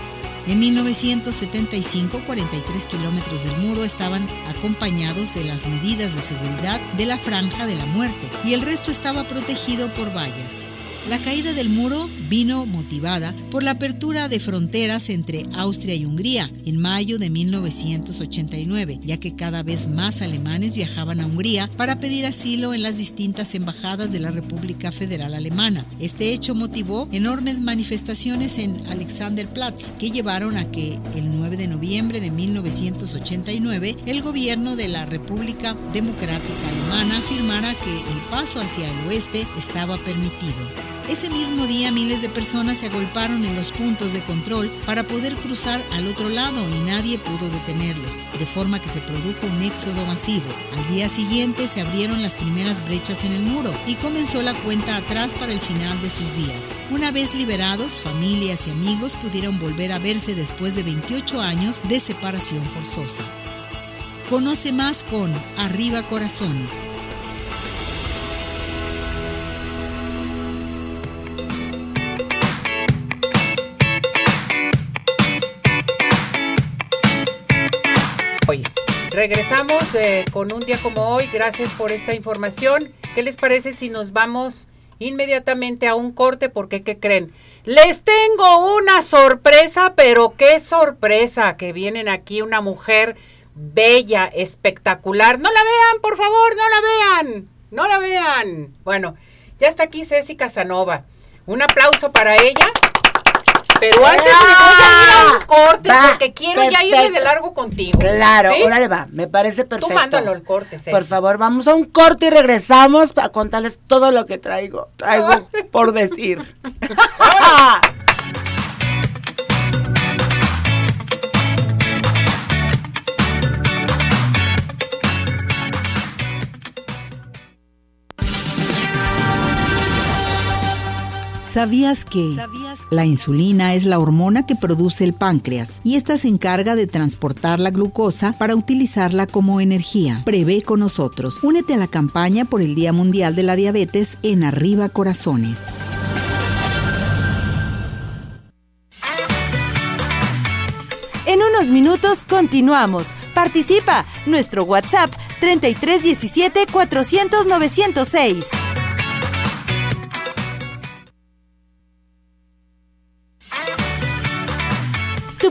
En 1975, 43 kilómetros del muro estaban acompañados de las medidas de seguridad de la franja de la muerte y el resto estaba protegido por vallas. La caída del muro vino motivada por la apertura de fronteras entre Austria y Hungría en mayo de 1989, ya que cada vez más alemanes viajaban a Hungría para pedir asilo en las distintas embajadas de la República Federal Alemana. Este hecho motivó enormes manifestaciones en Alexanderplatz que llevaron a que el 9 de noviembre de 1989 el gobierno de la República Democrática Alemana afirmara que el paso hacia el oeste estaba permitido. Ese mismo día miles de personas se agolparon en los puntos de control para poder cruzar al otro lado y nadie pudo detenerlos, de forma que se produjo un éxodo masivo. Al día siguiente se abrieron las primeras brechas en el muro y comenzó la cuenta atrás para el final de sus días. Una vez liberados, familias y amigos pudieron volver a verse después de 28 años de separación forzosa. Conoce más con Arriba Corazones.
Regresamos eh, con un día como hoy. Gracias por esta información. ¿Qué les parece si nos vamos inmediatamente a un corte? Porque, ¿qué creen? Les tengo una sorpresa, pero qué sorpresa que vienen aquí una mujer bella, espectacular. No la vean, por favor, no la vean. No la vean. Bueno, ya está aquí Ceci Casanova. Un aplauso para ella. Pero antes me voy a ir a un corte
Va,
porque quiero ya irme
perfecto.
de largo contigo.
Claro,
¿sí?
órale va, me parece perfecto.
Tú mándalo al corte, Ceci.
Por favor, vamos a un corte y regresamos a contarles todo lo que traigo. Traigo por decir.
¿Sabías que la insulina es la hormona que produce el páncreas y esta se encarga de transportar la glucosa para utilizarla como energía? Prevé con nosotros. Únete a la campaña por el Día Mundial de la Diabetes en Arriba Corazones.
En unos minutos continuamos. Participa. Nuestro WhatsApp 3317 400 906.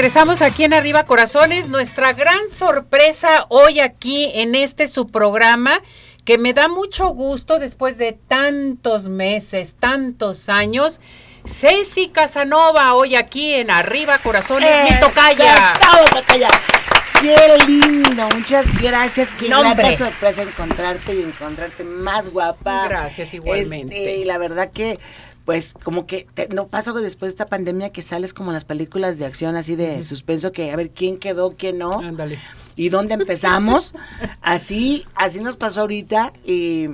Regresamos, aquí en Arriba Corazones. Nuestra gran sorpresa hoy aquí en este su programa, que me da mucho gusto después de tantos meses, tantos años. Ceci Casanova, hoy aquí en Arriba Corazones, mi
Eso,
tocaya.
Qué lindo, muchas gracias. Qué grata sorpresa encontrarte y encontrarte más guapa.
Gracias, igualmente.
Este, y la verdad que, pues, como que te- no pasó que después de esta pandemia que sales como en las películas de acción así de suspenso que a ver quién quedó, quién no.
Ándale.
y dónde empezamos. así, así nos pasó ahorita. Y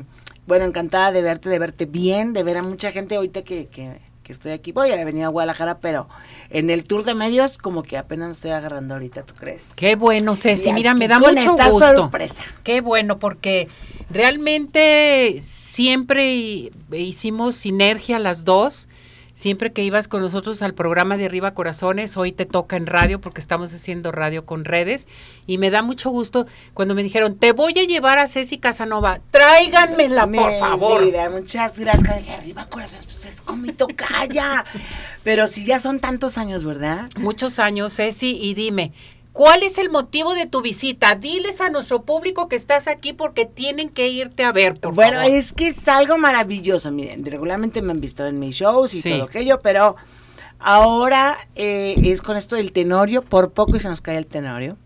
bueno, encantada de verte, de verte bien, de ver a mucha gente ahorita que, que, que estoy aquí. Voy a venir a Guadalajara, pero en el tour de medios como que apenas estoy agarrando ahorita, ¿tú crees?
Qué bueno, Ceci,
Y
mira, me da
con
mucho
esta
gusto.
sorpresa.
Qué bueno, porque realmente siempre hi- hicimos sinergia las dos. Siempre que ibas con nosotros al programa de Arriba Corazones, hoy te toca en radio porque estamos haciendo radio con redes. Y me da mucho gusto cuando me dijeron, te voy a llevar a Ceci Casanova, tráiganmela, por favor.
muchas gracias. Arriba, corazón, pues es con mi tocaya. pero si ya son tantos años, ¿verdad?
Muchos años, Ceci, y dime, ¿cuál es el motivo de tu visita? Diles a nuestro público que estás aquí porque tienen que irte a ver, por
bueno,
favor.
es que es algo maravilloso. Miren, regularmente me han visto en mis shows y
Sí.
todo aquello, pero ahora eh, es con esto del tenorio, por poco y se nos cae el tenorio.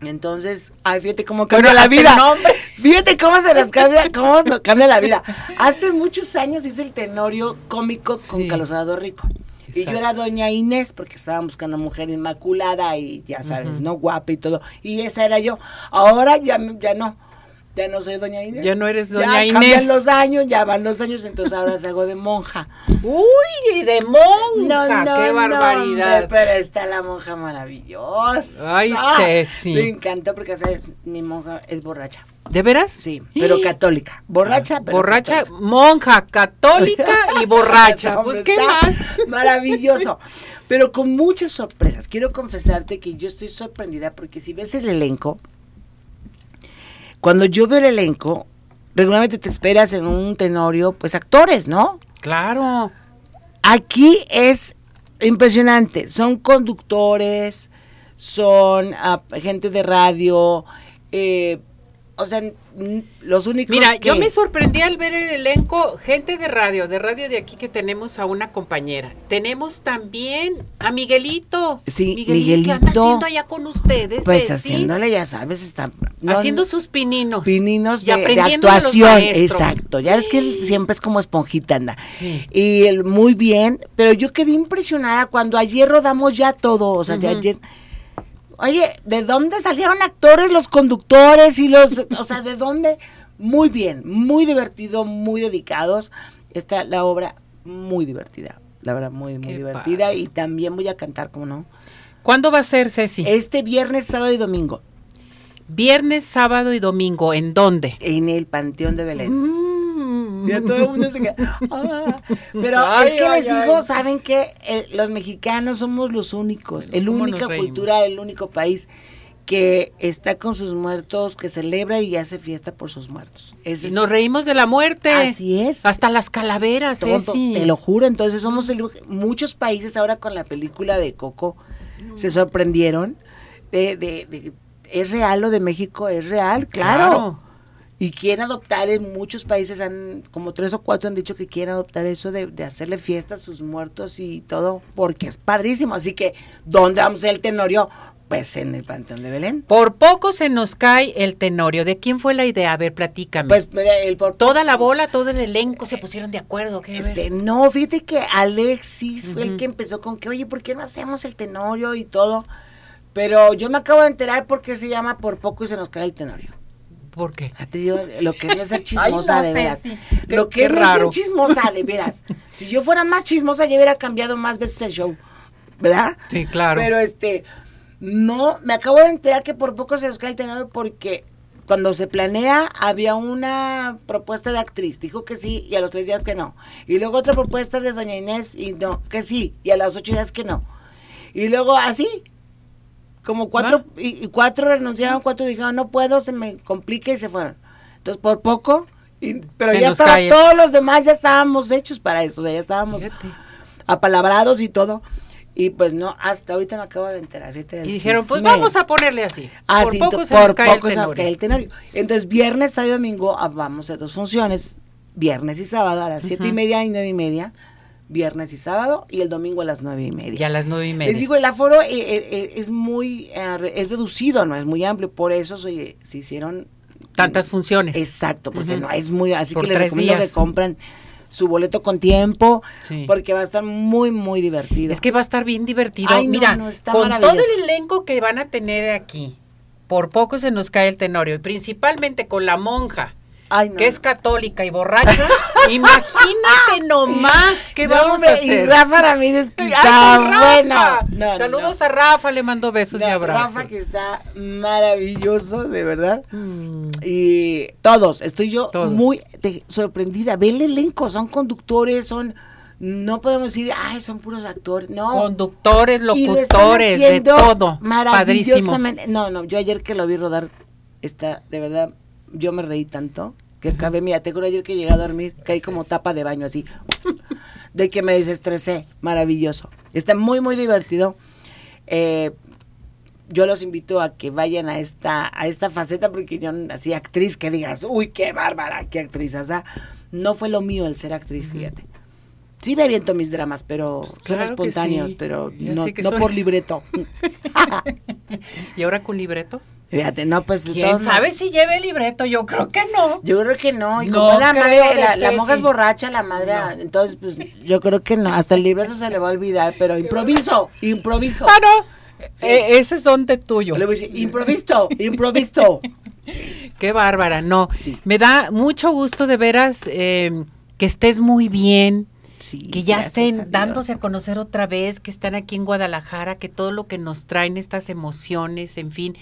Entonces, ay, fíjate cómo cambia
Bueno,
la vida.
nombre.
Fíjate cómo se nos cambia, cómo nos cambia la vida. Hace muchos años hice el tenorio cómico con
Sí.
Salvador Rico. Y yo era doña Inés porque estaban buscando una mujer inmaculada y ya sabes, ¿no? Guapa y todo. Y esa era yo. Ahora ya, ya no. Ya no soy doña Inés.
Ya no eres
Ya
doña
cambian
Inés.
los años, ya van los años, entonces ahora salgo de monja.
Uy, de monja, qué
no,
barbaridad.
hombre, pero está la monja maravillosa.
Ay, Ceci.
Me encantó porque ¿sabes? mi monja es borracha.
¿De veras?
Sí, pero católica. Borracha, pero
borracha,
católica.
monja, católica y borracha. Pues, ¿qué más?
Maravilloso. Pero con muchas sorpresas. Quiero confesarte que yo estoy sorprendida porque si ves el elenco, cuando yo veo el elenco, regularmente te esperas en un tenorio, pues actores, ¿no?
Claro.
Aquí es impresionante. Son conductores, son ah, gente de radio, eh, o sea, los únicos
Mira,
que...
yo me sorprendí al ver el elenco, gente de radio, de radio de aquí que tenemos a una compañera. Tenemos también a Miguelito.
Sí,
¿Qué anda
Miguelito.
haciendo allá con ustedes?
Pues
Ceci?
haciéndole, ya sabes, está... no,
haciendo sus pininos.
pininos
y
de, de
aprendiendo de los
actuación, exacto. Ya ves que él siempre es como esponjita, anda.
Sí.
Y él muy bien, pero yo quedé impresionada cuando ayer rodamos ya todo, o sea, de
Ujú.
ayer. Oye, ¿de dónde salieron actores, los conductores y los, o sea, de dónde? Muy bien, muy divertido, muy dedicados. Está la obra muy divertida, la verdad, muy, muy
Qué
divertida.
padre.
Y también voy a cantar, como no.
¿Cuándo va a ser, Ceci?
Este viernes, sábado y domingo,
Viernes, sábado y domingo. ¿En dónde?
en el Panteón de Belén.
Mm.
Ya todo el mundo se queda. "Ah". Pero
Ay,
es que
ay,
les digo, saben que los mexicanos somos los únicos, el
¿Cómo
única cultura, el único país que está con sus muertos, que celebra y hace fiesta por sus muertos.
Y nos reímos de la muerte.
Así es.
Hasta las calaveras,
Todo,
Ceci.
Te lo juro, entonces somos el, muchos países ahora con la película de Coco se sorprendieron de, de- de- es real lo de México, es real, claro.
Claro.
Y quieren adoptar en muchos países, han, como tres o cuatro han dicho que quieren adoptar eso de, de hacerle fiesta a sus muertos y todo, porque es padrísimo. Así que, ¿dónde vamos el tenorio? Pues en el Panteón de Belén.
Por poco se nos cae el tenorio. ¿De quién fue la idea? A ver, platícame.
Pues el por
toda la bola, todo el elenco se pusieron de acuerdo. ¿qué?
Este, no, fíjate que Alexis fue el que empezó con que, oye, ¿por qué no hacemos el tenorio y todo? Pero yo me acabo de enterar por qué se llama por poco y se nos cae el tenorio.
¿Por qué?
Te digo, lo que es ser chismosa,
Ay, no
de
sé,
veras.
sí.
Lo que es ser chismosa, de veras. Si yo fuera más chismosa, yo hubiera cambiado más veces el show. ¿Verdad?
Sí, claro.
Pero este, no, me acabo de enterar que por poco se nos cae el tenorio porque cuando se planea había una propuesta de actriz, dijo que sí y a los tres días que no. Y luego otra propuesta de doña Inés y no, que sí y a los ocho días que no. Y luego así, como cuatro, y, y cuatro renunciaron, cuatro dijeron no puedo, se me complica y se fueron. Entonces por poco, y- pero
Se
ya estaba, todos los demás ya estábamos hechos para eso, o sea, ya estábamos
Fíjate.
apalabrados y todo. Y pues no, hasta ahorita me acabo de enterar. fíjate
Y dijeron, pues vamos a ponerle así.
Ah,
por poco se
por
nos cae
poco
el
se nos cae el tenorio. Entonces, viernes, sábado y domingo ah, vamos a dos funciones. Viernes y sábado a las siete y media y nueve y media. Viernes y sábado y el domingo a las nueve y media.
Y a las nueve y media.
Les digo, el aforo eh, eh, eh, es muy, eh, es reducido, no es muy amplio, por eso se, se hicieron
Tantas funciones.
Exacto, porque no es muy, así
Por
que les recomiendo
días.
que compren su boleto con tiempo,
Sí.
porque va a estar muy, muy divertido.
Es que va a estar bien divertido.
Ay,
Mira,
no, está
con todo el elenco que van a tener aquí, por poco se nos cae el tenorio, y principalmente con la monja,
Ay, no,
que
no.
es católica y borracha, imagínate nomás qué
No,
vamos
hombre,
a hacer.
Y Rafa Ramírez que está bueno. No, no,
Saludos
no.
a Rafa, le mando besos y abrazos.
Rafa que está maravilloso, de verdad.
Mm.
Y todos, estoy yo
Todos.
muy te- sorprendida. Ve el elenco, son conductores, son, no podemos decir, ay, son puros actores, no.
Conductores,
Y lo
locutores, de todo. Padrísimo.
Maravillosamente. No, no, yo ayer que lo vi rodar, está, de verdad, yo me reí tanto que acabé, mira, te juro ayer que llegué a dormir, caí como tapa de baño así, de que me desestresé, maravilloso. Está muy, muy divertido. Eh, yo los invito a que vayan a esta, a esta faceta, porque yo, así, actriz, que digas, uy, qué bárbara, qué actriz, o sea, no fue lo mío el ser actriz, fíjate. Sí me aviento mis dramas, pero son
Pues claro que
espontáneos,
sí.
pero
Ya
no,
que son-
por libreto.
¿Y ahora con libreto?
Fíjate, no, pues...
¿Quién sabe si lleve libreto? Yo creo que no.
Yo creo que no, y
No
como la madre, la, la monja es borracha, la madre, entonces pues yo creo que no, hasta el libreto se le va a olvidar, pero improviso, improviso.
Ah, no. Eh, ese es donde tuyo.
Yo le voy a decir, improvisto, improvisto.
Qué bárbara, no.
Sí.
Me da mucho gusto de veras eh, que estés muy bien,
Sí,
que ya
a
estén dándose a conocer otra vez, que están aquí en Guadalajara, que todo lo que nos traen estas emociones, en fin,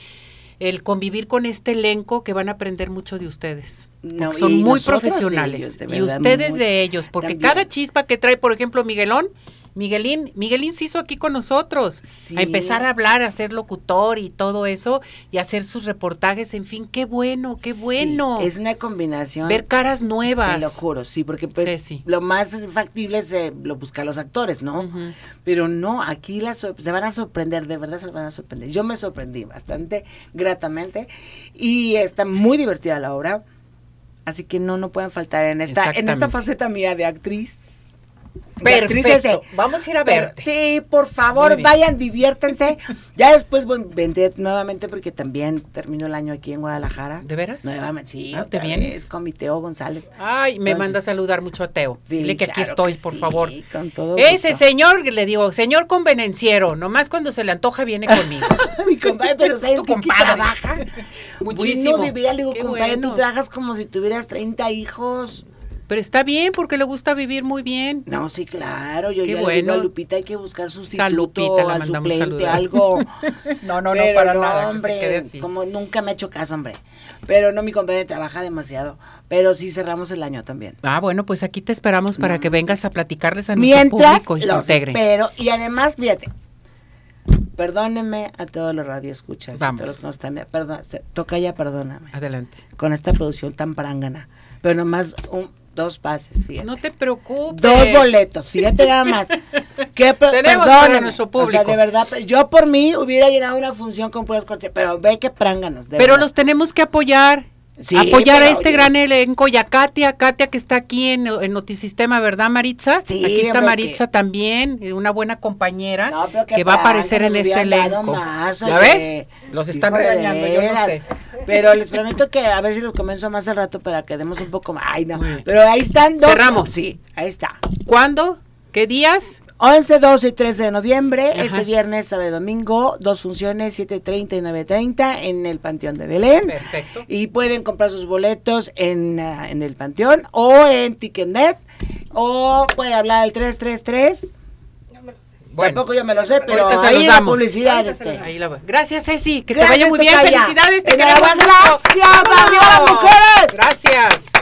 el convivir con este elenco que van a aprender mucho de ustedes.
No,
son muy
de
profesionales.
ellos, de
y ustedes
muy-
de ellos, porque
también.
cada chispa que trae, por ejemplo, Miguelón, Miguelín, Miguelín se hizo aquí con nosotros,
Sí.
a empezar a hablar, a ser locutor y todo eso, y hacer sus reportajes, en fin, qué bueno, qué
Sí,
bueno.
es una combinación.
Ver caras nuevas.
Te lo juro, sí, porque pues
Ceci.
lo más factible es eh, lo buscar los actores, ¿no? Pero no, aquí las se van a sorprender, de verdad se van a sorprender. Yo me sorprendí bastante gratamente y está muy divertida la obra. Así que no, no pueden faltar en esta, en esta faceta mía de actriz.
Perfecto. Vamos a ir a
Pero-
verte.
sí, por favor, vayan, diviértanse. ya después bueno, vendré nuevamente porque también termino el año aquí en Guadalajara.
¿De veras?
Nuevamente, sí.
Ah, ¿te vienes?
vez Con mi Teo González.
Ay, me
Entonces-
manda a saludar mucho a Teo.
Sí,
Dile que aquí estoy,
que
por
sí,
favor.
con todo
Ese
gusto.
señor, le digo, señor convenenciero, nomás cuando se le antoja viene conmigo.
Mi compadre, pero ¿sabes
Tu
que
compadre.
trabaja?
Muchísimo.
Bueno, de veras, le digo,
Qué
compadre,
bueno.
tú trabajas como si tuvieras 30 hijos.
Pero está bien porque le gusta vivir muy bien.
No, sí, claro. Yo
Qué
ya le digo
bueno.
a Lupita, hay que buscar sustituto,
Sal, Lupita, la
al suplente, algo.
No, no, no, para
no,
nada. se
hombre,
así.
como nunca me ha hecho caso, hombre. Pero no, mi compadre trabaja demasiado. Pero sí cerramos el año también.
Ah, bueno, pues aquí te esperamos para que vengas a platicarles a nuestro
Mientras
público y se
los
integre.
espero. Y además, fíjate, perdónenme a todos los radioescuchas.
Vamos.
A todos los que nos están, perdón, se- toca ya, perdóname.
Adelante.
Con esta producción tan prangana. Pero nomás un, dos pases, fíjate.
No te preocupes.
Dos boletos, fíjate nada más. Que
Tenemos para nuestro
O sea,
público.
de verdad, yo por mí hubiera llenado una función con puras cortes, pero ve que pránganos. de
Pero
verdad.
los tenemos que apoyar.
Sí,
apoyar a este
oye.
gran elenco y a Katia, Katia que está aquí en, en Notisistema, ¿verdad, Maritza?
Sí,
aquí está Maritza también, eh, una buena compañera
No, pero
que va a aparecer en este elenco.
más,
¿Ya ves? Los están regañando, yo no sé.
Pero les prometo que a ver si los convenzo más al rato para que demos un poco más. Ay, no. Pero ahí están dos.
Cerramos.
Sí, ahí está.
¿Cuándo? ¿Qué días?
11, 12 y 13 de noviembre,
Ajá.
este viernes, sábado y domingo, dos funciones, 7.30 y 9.30 en el Panteón de Belén.
Perfecto.
Y pueden comprar sus boletos en, ah, en el Panteón o en Ticketnet o puede hablar al 333.
Bueno,
Tampoco yo me lo sé, pero ahí la publicidad. Este.
ahí la. Gracias, Ceci. Que
Gracias,
te vaya muy bien. Felicidades. Te queremos mucho.
gracias,
¡Vámonos!
¡Viva las mujeres!
Gracias.